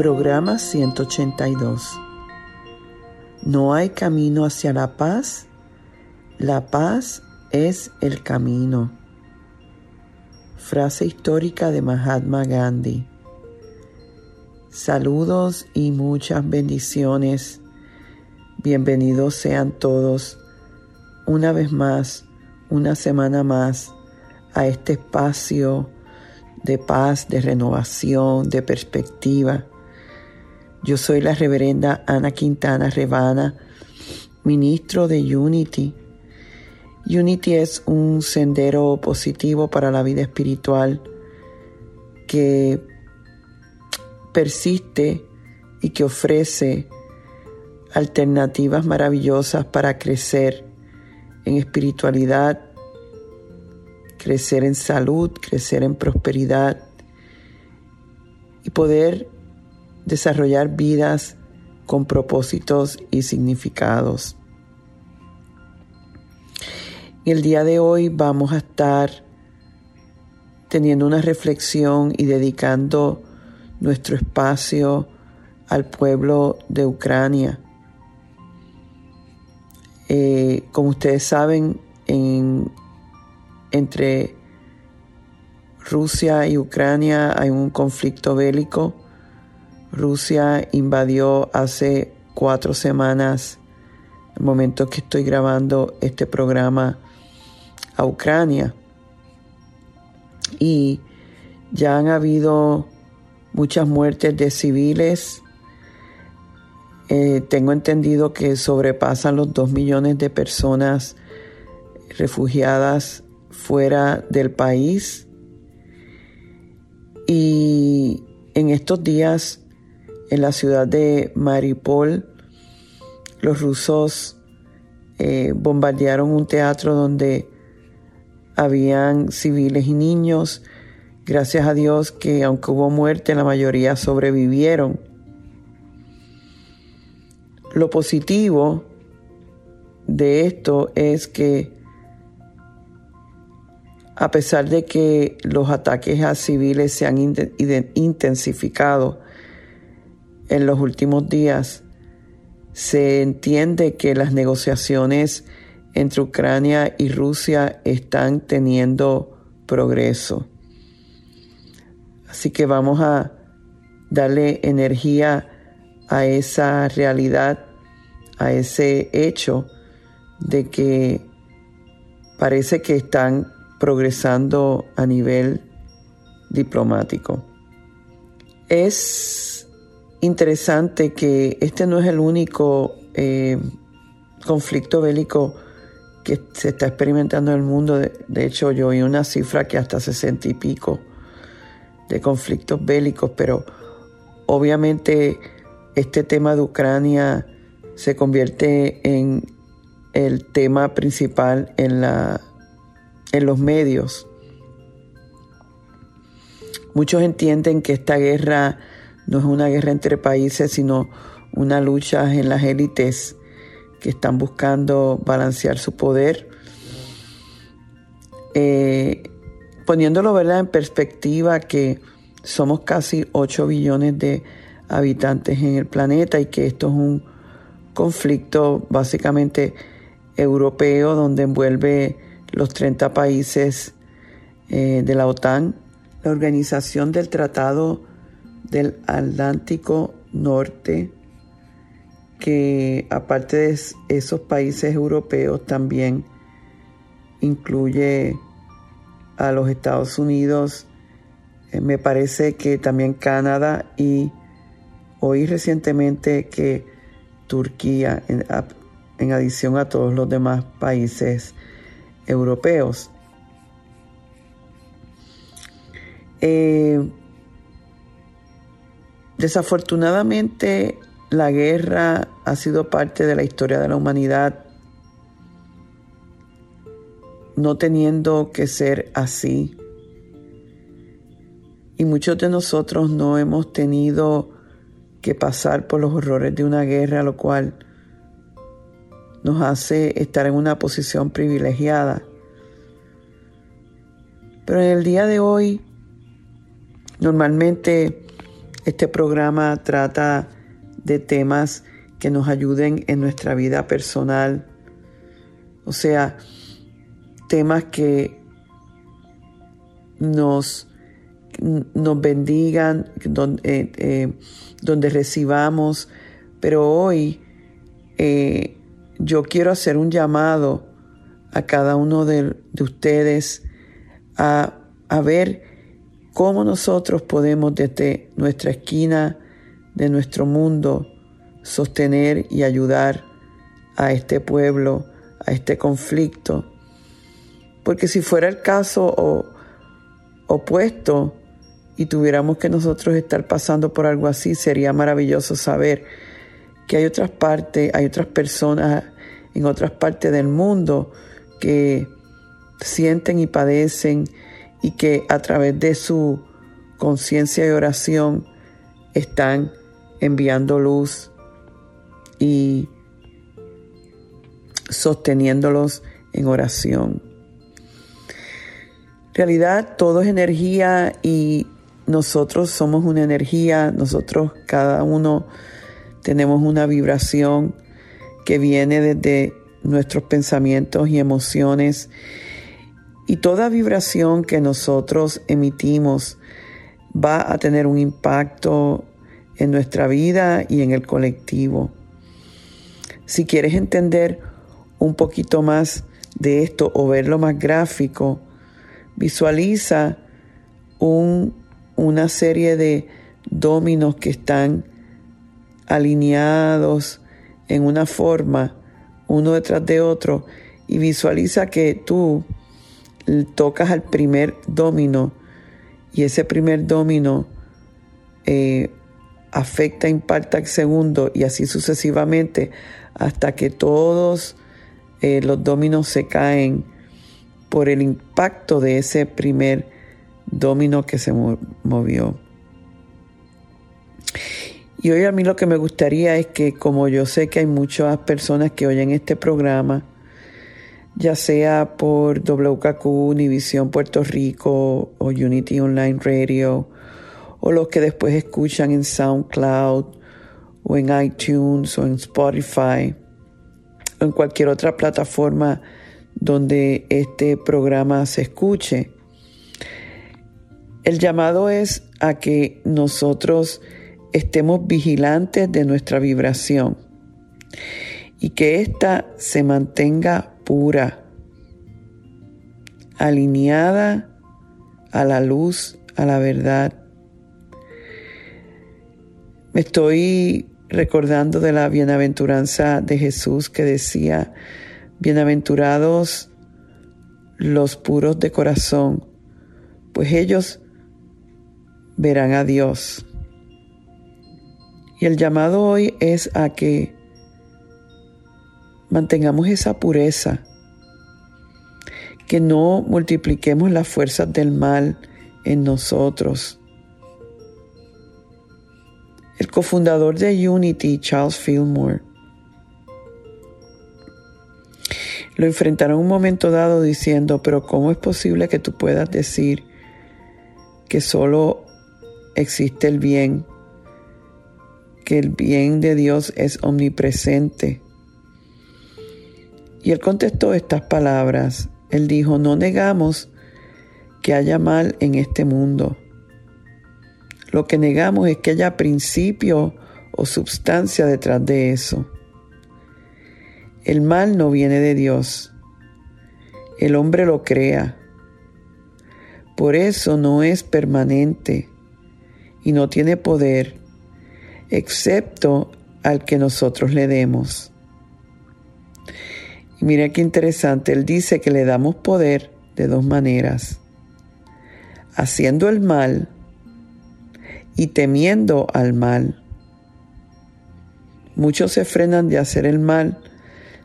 Programa 182. No hay camino hacia la paz. La paz es el camino. Frase histórica de Mahatma Gandhi. Saludos y muchas bendiciones. Bienvenidos sean todos una vez más, una semana más, a este espacio de paz, de renovación, de perspectiva. Yo soy la reverenda Ana Quintana Rebana, ministro de Unity. Unity es un sendero positivo para la vida espiritual que persiste y que ofrece alternativas maravillosas para crecer en espiritualidad, crecer en salud, crecer en prosperidad y poder desarrollar vidas con propósitos y significados. El día de hoy vamos a estar teniendo una reflexión y dedicando nuestro espacio al pueblo de Ucrania. Eh, como ustedes saben, en, entre Rusia y Ucrania hay un conflicto bélico. Rusia invadió hace cuatro semanas, el momento que estoy grabando este programa, a Ucrania. Y ya han habido muchas muertes de civiles. Eh, tengo entendido que sobrepasan los dos millones de personas refugiadas fuera del país. Y en estos días, en la ciudad de Maripol, los rusos eh, bombardearon un teatro donde habían civiles y niños. Gracias a Dios que aunque hubo muerte, la mayoría sobrevivieron. Lo positivo de esto es que a pesar de que los ataques a civiles se han intensificado en los últimos días, se entiende que las negociaciones entre Ucrania y Rusia están teniendo progreso. Así que vamos a darle energía a esa realidad, a ese hecho de que parece que están progresando a nivel diplomático. Es interesante que este no es el único eh, conflicto bélico que se está experimentando en el mundo. De, hecho, yo oí una cifra que hasta sesenta y pico de conflictos bélicos, pero obviamente este tema de Ucrania se convierte en el tema principal en la en los medios. Muchos entienden que esta guerra no es una guerra entre países, sino una lucha en las élites que están buscando balancear su poder. Eh, poniéndolo ¿verdad? en perspectiva que somos casi 8 billones de habitantes en el planeta y que esto es un conflicto básicamente europeo donde envuelve los 30 países eh, de la OTAN, la Organización del Tratado del Atlántico Norte, que aparte de esos países europeos también incluye a los Estados Unidos, eh, me parece que también Canadá y oí recientemente que Turquía, en adición a todos los demás países europeos. Eh, desafortunadamente, la guerra ha sido parte de la historia de la humanidad, no teniendo que ser así. Y muchos de nosotros no hemos tenido que pasar por los horrores de una guerra, lo cual nos hace estar en una posición privilegiada. Pero en el día de hoy, normalmente Este programa trata de temas que nos ayuden en nuestra vida personal, o sea, temas que nos, nos bendigan, donde, eh, eh, donde recibamos, pero hoy eh, yo quiero hacer un llamado a cada uno de, ustedes a, a ver cómo nosotros podemos desde nuestra esquina de nuestro mundo sostener y ayudar a este pueblo, a este conflicto. Porque si fuera el caso opuesto y tuviéramos que nosotros estar pasando por algo así, sería maravilloso saber que hay otras partes, hay otras personas en otras partes del mundo que sienten y padecen y que a través de su conciencia y oración están enviando luz y sosteniéndolos en oración. En realidad todo es energía y nosotros somos una energía, nosotros cada uno tenemos una vibración que viene desde nuestros pensamientos y emociones y toda vibración que nosotros emitimos va a tener un impacto en nuestra vida y en el colectivo. Si quieres entender un poquito más de esto o verlo más gráfico, visualiza una serie de dominos que están alineados en una forma, uno detrás de otro, y visualiza que tú tocas al primer domino y ese primer domino eh, afecta, impacta al segundo y así sucesivamente hasta que todos eh, los dominos se caen por el impacto de ese primer domino que se movió. Y hoy a mí lo que me gustaría es que como yo sé que hay muchas personas que oyen este programa, ya sea por WKQ, Univisión Puerto Rico o Unity Online Radio, o los que después escuchan en SoundCloud o en iTunes o en Spotify o en cualquier otra plataforma donde este programa se escuche. El llamado es a que nosotros estemos vigilantes de nuestra vibración y que ésta se mantenga pura, alineada a la luz, a la verdad. Me estoy recordando de la bienaventuranza de Jesús que decía, bienaventurados los puros de corazón, pues ellos verán a Dios. Y el llamado hoy es a que mantengamos esa pureza, que no multipliquemos las fuerzas del mal en nosotros. El cofundador de Unity, Charles Fillmore, lo enfrentaron un momento dado diciendo, pero ¿cómo es posible que tú puedas decir que solo existe el bien que el bien de Dios es omnipresente. Y él contestó estas palabras. Él dijo, no negamos que haya mal en este mundo. Lo que negamos es que haya principio o substancia detrás de eso. El mal no viene de Dios. El hombre lo crea. Por eso no es permanente y no tiene poder excepto al que nosotros le demos. Y mira qué interesante, él dice que le damos poder de dos maneras, haciendo el mal y temiendo al mal. Muchos se frenan de hacer el mal,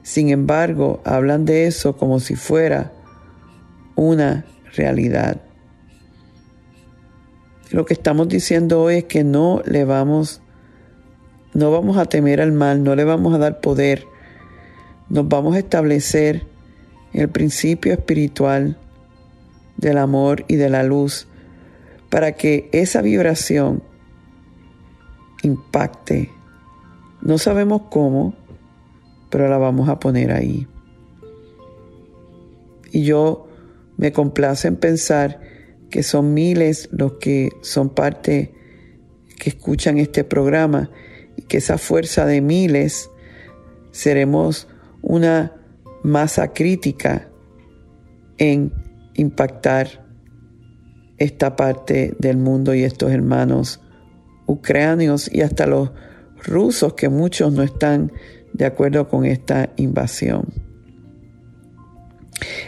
sin embargo, hablan de eso como si fuera una realidad. Lo que estamos diciendo hoy es que no le vamos no vamos a temer al mal, no le vamos a dar poder. Nos vamos a establecer el principio espiritual del amor y de la luz para que esa vibración impacte. No sabemos cómo, pero la vamos a poner ahí. Y yo me complace en pensar que son miles los que son parte, que escuchan este programa, y que esa fuerza de miles seremos una masa crítica en impactar esta parte del mundo y estos hermanos ucranianos y hasta los rusos que muchos no están de acuerdo con esta invasión.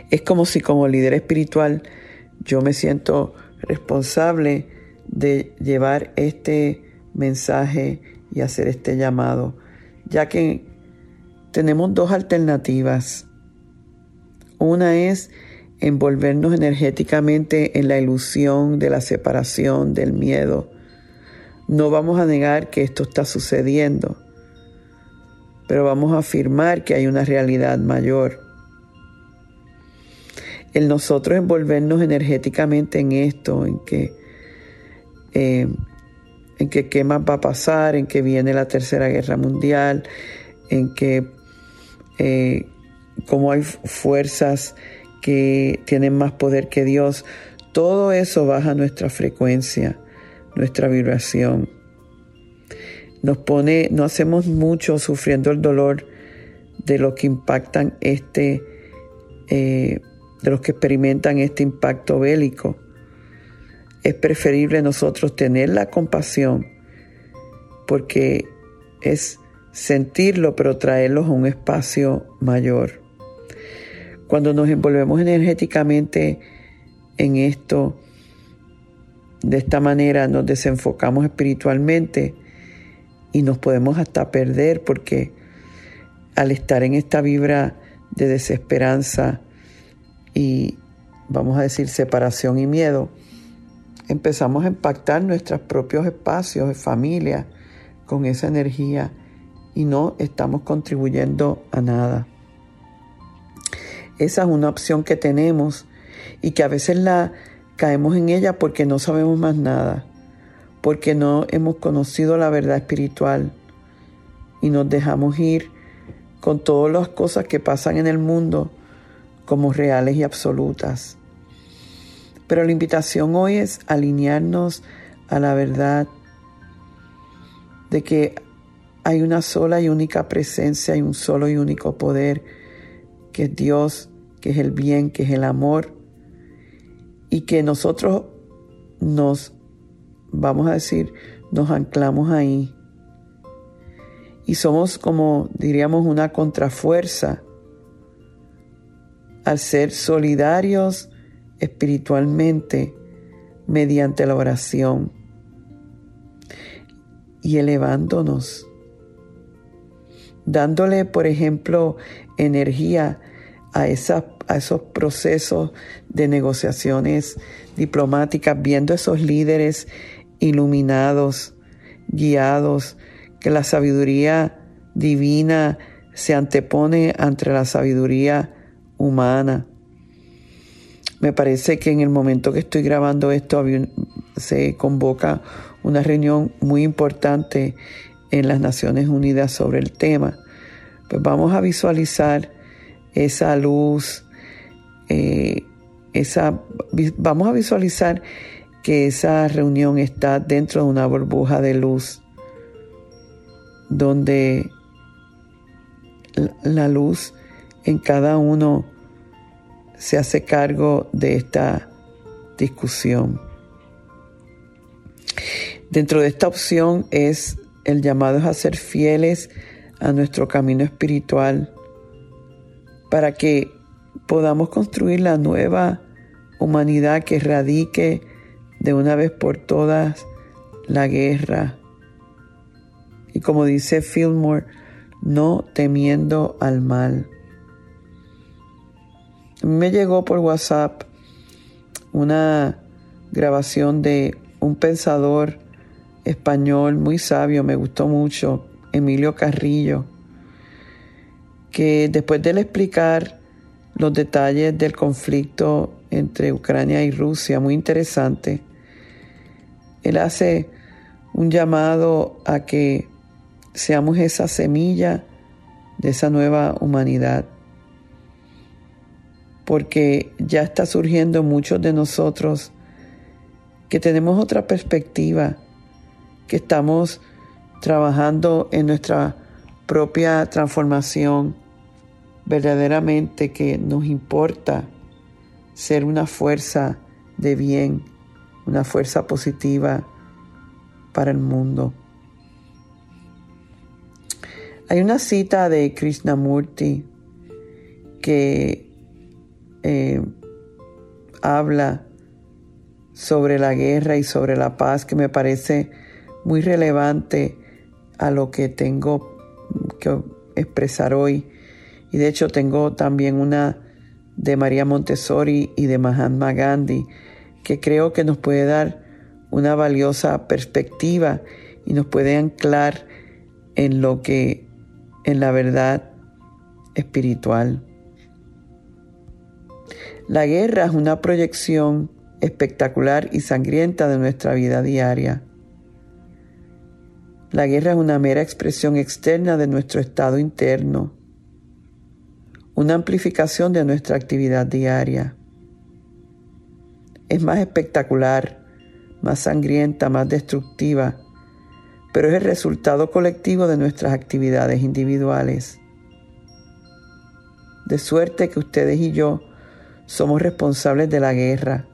Es como si como líder espiritual yo me siento responsable de llevar este mensaje y hacer este llamado, ya que tenemos dos alternativas. Una es envolvernos energéticamente en la ilusión de la separación, del miedo. No vamos a negar que esto está sucediendo, pero vamos a afirmar que hay una realidad mayor. El nosotros envolvernos energéticamente en esto, en que, eh, en que qué más va a pasar, en que viene la tercera guerra mundial, en que eh, como hay fuerzas que tienen más poder que Dios, todo eso baja nuestra frecuencia, nuestra vibración. Nos pone, no hacemos mucho sufriendo el dolor de los que impactan este, eh, de los que experimentan este impacto bélico. Es preferible nosotros tener la compasión porque es sentirlo, pero traerlos a un espacio mayor. Cuando nos envolvemos energéticamente en esto, de esta manera nos desenfocamos espiritualmente y nos podemos hasta perder porque al estar en esta vibra de desesperanza y vamos a decir separación y miedo, empezamos a impactar nuestros propios espacios de familia con esa energía y no estamos contribuyendo a nada. Esa es una opción que tenemos y que a veces la caemos en ella porque no sabemos más nada, porque no hemos conocido la verdad espiritual y nos dejamos ir con todas las cosas que pasan en el mundo como reales y absolutas. Pero la invitación hoy es alinearnos a la verdad de que hay una sola y única presencia y un solo y único poder que es Dios, que es el bien, que es el amor, y que nosotros nos, vamos a decir, nos anclamos ahí. Y somos como, diríamos, una contrafuerza al ser solidarios espiritualmente mediante la oración y elevándonos, dándole, por ejemplo, energía a, a esos procesos de negociaciones diplomáticas, viendo esos líderes iluminados, guiados, que la sabiduría divina se antepone ante la sabiduría humana. Me parece que en el momento que estoy grabando esto se convoca una reunión muy importante en las Naciones Unidas sobre el tema. Pues vamos a visualizar esa luz, eh, esa, vamos a visualizar que esa reunión está dentro de una burbuja de luz, donde la luz en cada uno se hace cargo de esta discusión. Dentro de esta opción es el llamado a ser fieles a nuestro camino espiritual para que podamos construir la nueva humanidad que erradique de una vez por todas la guerra. Y como dice Fillmore, no temiendo al mal. Me llegó por WhatsApp una grabación de un pensador español muy sabio, me gustó mucho, Emilio Carrillo, que después de explicar los detalles del conflicto entre Ucrania y Rusia, muy interesante, él hace un llamado a que seamos esa semilla de esa nueva humanidad, porque ya está surgiendo muchos de nosotros que tenemos otra perspectiva, que estamos trabajando en nuestra propia transformación, verdaderamente que nos importa ser una fuerza de bien, una fuerza positiva para el mundo. Hay una cita de Krishnamurti que eh, habla sobre la guerra y sobre la paz que me parece muy relevante a lo que tengo que expresar hoy. Y de hecho tengo también una de María Montessori y de Mahatma Gandhi que creo que nos puede dar una valiosa perspectiva y nos puede anclar en lo que en la verdad espiritual. La guerra es una proyección espectacular y sangrienta de nuestra vida diaria. La guerra es una mera expresión externa de nuestro estado interno, una amplificación de nuestra actividad diaria. Es más espectacular, más sangrienta, más destructiva pero es el resultado colectivo de nuestras actividades individuales. De suerte que ustedes y yo somos responsables de la guerra.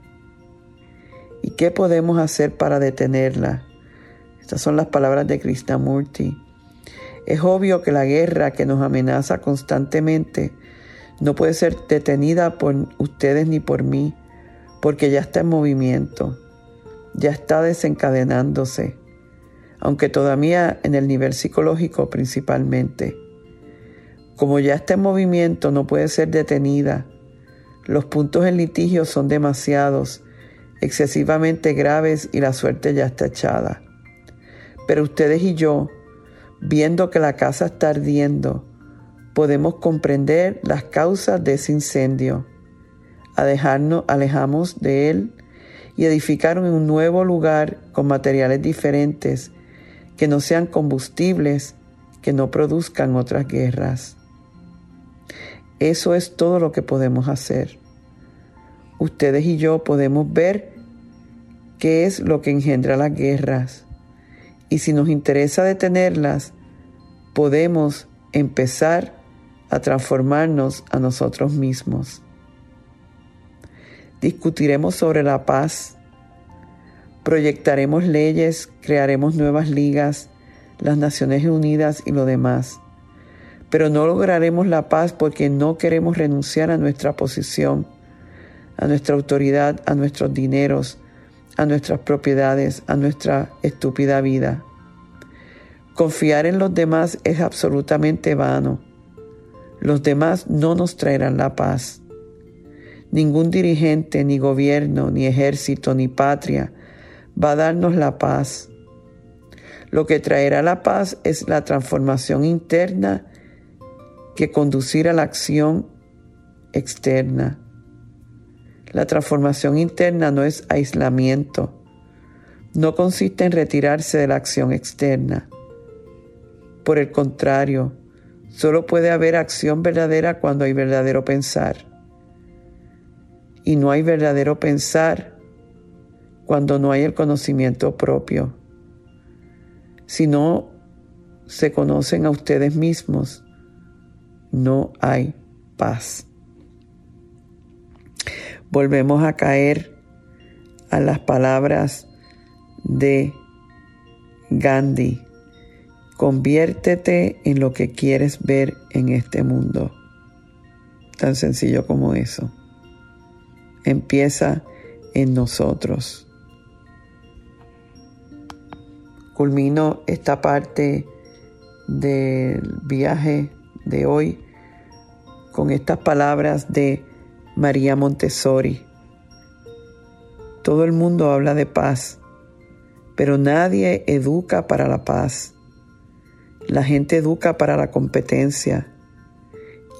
¿Y qué podemos hacer para detenerla? Estas son las palabras de Krishnamurti. Es obvio que la guerra que nos amenaza constantemente no puede ser detenida por ustedes ni por mí, porque ya está en movimiento, ya está desencadenándose aunque todavía en el nivel psicológico principalmente. Como ya está en movimiento, no puede ser detenida. Los puntos en litigio son demasiados, excesivamente graves y la suerte ya está echada. Pero ustedes y yo, viendo que la casa está ardiendo, podemos comprender las causas de ese incendio. dejarnos, alejamos de él y edificaron un nuevo lugar con materiales diferentes que no sean combustibles que no produzcan otras guerras. Eso es todo lo que podemos hacer. Ustedes y yo podemos ver qué es lo que engendra las guerras y si nos interesa detenerlas, podemos empezar a transformarnos a nosotros mismos. Discutiremos sobre la paz Proyectaremos leyes, crearemos nuevas ligas, las Naciones Unidas y lo demás. Pero no lograremos la paz porque no queremos renunciar a nuestra posición, a nuestra autoridad, a nuestros dineros, a nuestras propiedades, a nuestra estúpida vida. Confiar en los demás es absolutamente vano. Los demás no nos traerán la paz. Ningún dirigente, ni gobierno, ni ejército, ni patria va a darnos la paz. Lo que traerá la paz es la transformación interna que conducirá a la acción externa. La transformación interna no es aislamiento, no consiste en retirarse de la acción externa. Por el contrario, solo puede haber acción verdadera cuando hay verdadero pensar. Y no hay verdadero pensar cuando no hay el conocimiento propio. Si no se conocen a ustedes mismos, no hay paz. Volvemos a caer a las palabras de Gandhi. Conviértete en lo que quieres ver en este mundo. Tan sencillo como eso. Empieza en nosotros. culmino esta parte del viaje de hoy con estas palabras de María Montessori. Todo el mundo habla de paz, pero nadie educa para la paz. La gente educa para la competencia.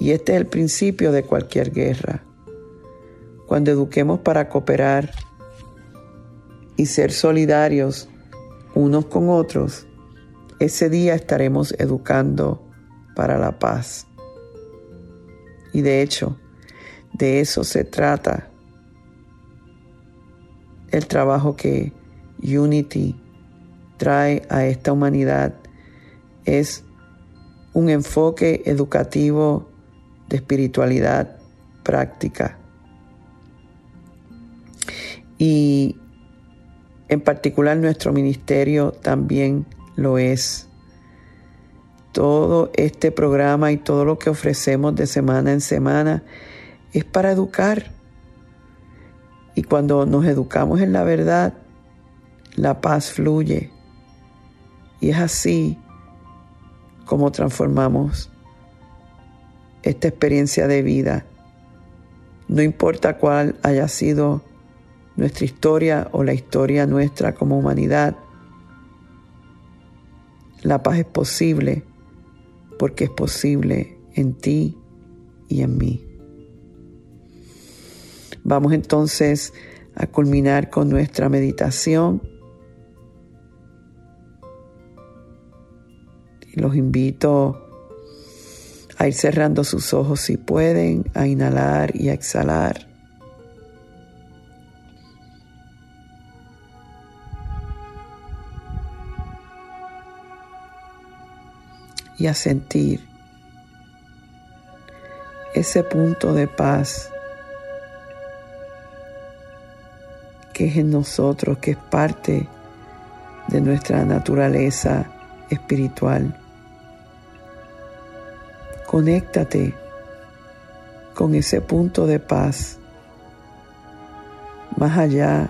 Y este es el principio de cualquier guerra. Cuando eduquemos para cooperar y ser solidarios, unos con otros, ese día estaremos educando para la paz. Y de hecho, de eso se trata el trabajo que Unity trae a esta humanidad. Es un enfoque educativo de espiritualidad práctica. Y en particular nuestro ministerio también lo es. Todo este programa y todo lo que ofrecemos de semana en semana es para educar. Y cuando nos educamos en la verdad, la paz fluye. Y es así como transformamos esta experiencia de vida. No importa cuál haya sido nuestra historia o la historia nuestra como humanidad, la paz es posible porque es posible en ti y en mí. Vamos entonces a culminar con nuestra meditación. Los invito a ir cerrando sus ojos si pueden, a inhalar y a exhalar. Y a sentir ese punto de paz que es en nosotros, que es parte de nuestra naturaleza espiritual. Conéctate con ese punto de paz más allá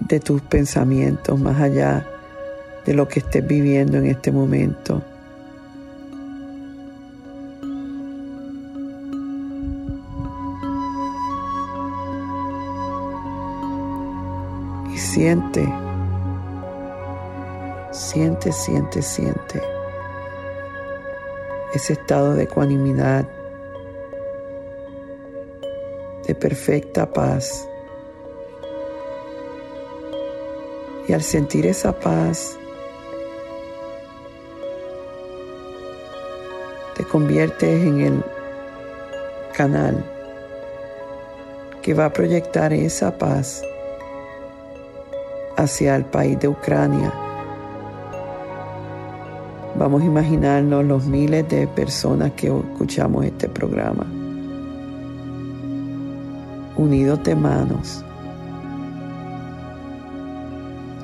de tus pensamientos, más allá de lo que estés viviendo en este momento. Siente, siente, siente, siente. Ese estado de ecuanimidad, de perfecta paz. Y al sentir esa paz, te conviertes en el canal que va a proyectar esa paz hacia el país de Ucrania. Vamos a imaginarnos los miles de personas que escuchamos este programa, unidos de manos,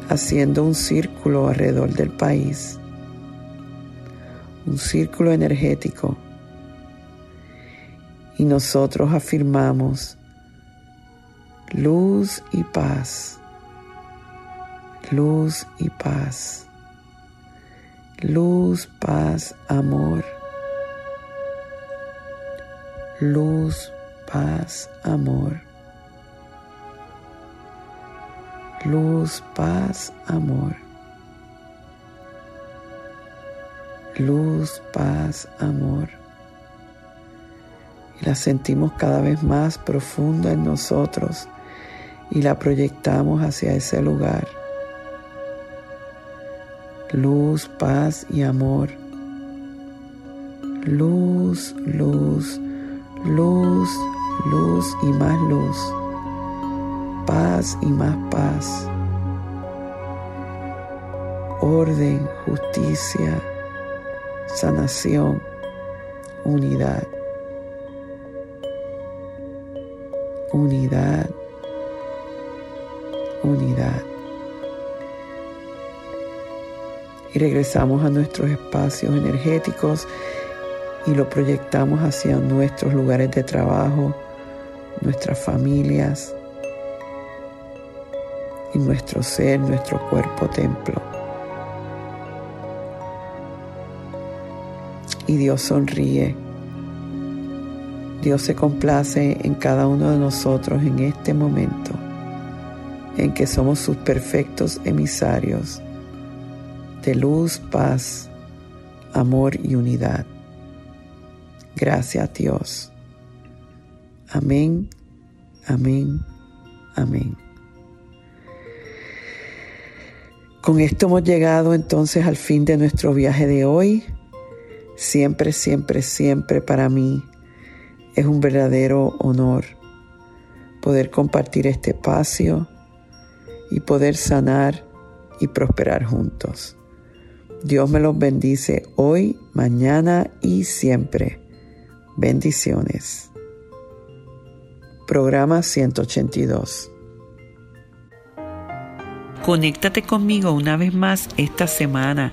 haciendo un círculo alrededor del país, un círculo energético. Y nosotros afirmamos luz y paz, luz y paz luz, paz, amor. Luz, paz, amor. Luz, paz, amor. Luz, paz, amor. Y la sentimos cada vez más profunda en nosotros y la proyectamos hacia ese lugar luz, paz y amor. Luz, luz, luz, luz y más luz. Paz y más paz. Orden, justicia, sanación, unidad. Unidad, unidad. Y regresamos a nuestros espacios energéticos y lo proyectamos hacia nuestros lugares de trabajo, nuestras familias y nuestro ser, nuestro cuerpo templo. Y Dios sonríe. Dios se complace en cada uno de nosotros en este momento en que somos sus perfectos emisarios luz, paz, amor y unidad. Gracias Dios. Amén, amén, amén. Con esto hemos llegado entonces al fin de nuestro viaje de hoy. Siempre, siempre, siempre para mí es un verdadero honor poder compartir este espacio y poder sanar y prosperar juntos. Dios me los bendice hoy, mañana y siempre. Bendiciones. Programa 182. Conéctate conmigo una vez más esta semana